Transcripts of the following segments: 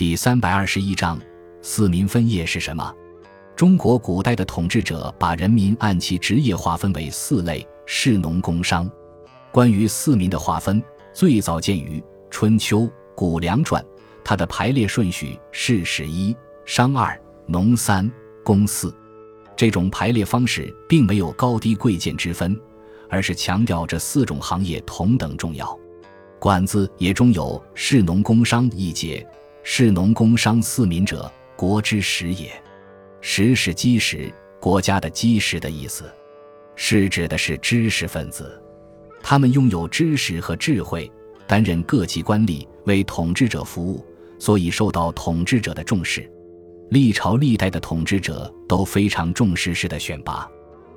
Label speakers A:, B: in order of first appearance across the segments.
A: 第三百二十一章，四民分业是什么？中国古代的统治者把人民按其职业划分为四类：士、农、工、商。关于四民的划分，最早见于《春秋·谷梁传》，它的排列顺序是史一、商二、农三、工四。这种排列方式并没有高低贵贱之分，而是强调这四种行业同等重要。管子也中有“士、农、工、商”一节，“士、农、工、商四民者，国之始也。”识是基石，国家的基石的意思。是指的是知识分子，他们拥有知识和智慧，担任各级官吏，为统治者服务，所以受到统治者的重视。历朝历代的统治者都非常重视士的选拔。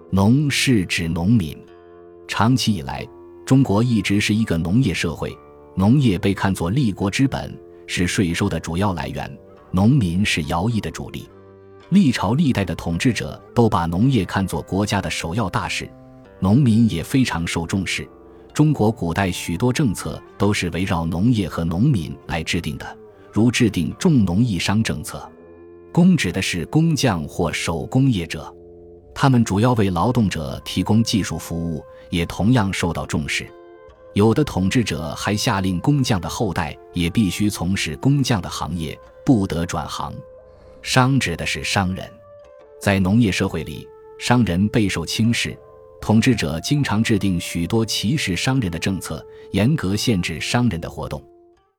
A: 农是指农民。长期以来，中国一直是一个农业社会，农业被看作立国之本，是税收的主要来源，农民是徭役的主力。历朝历代的统治者都把农业看作国家的首要大事，农民也非常受重视。中国古代许多政策都是围绕农业和农民来制定的，如制定重农抑商政策。工指的是工匠或手工业者，他们主要为劳动者提供技术服务，也同样受到重视。有的统治者还下令工匠的后代也必须从事工匠的行业，不得转行。商指的是商人，在农业社会里，商人备受轻视，统治者经常制定许多歧视商人的政策，严格限制商人的活动。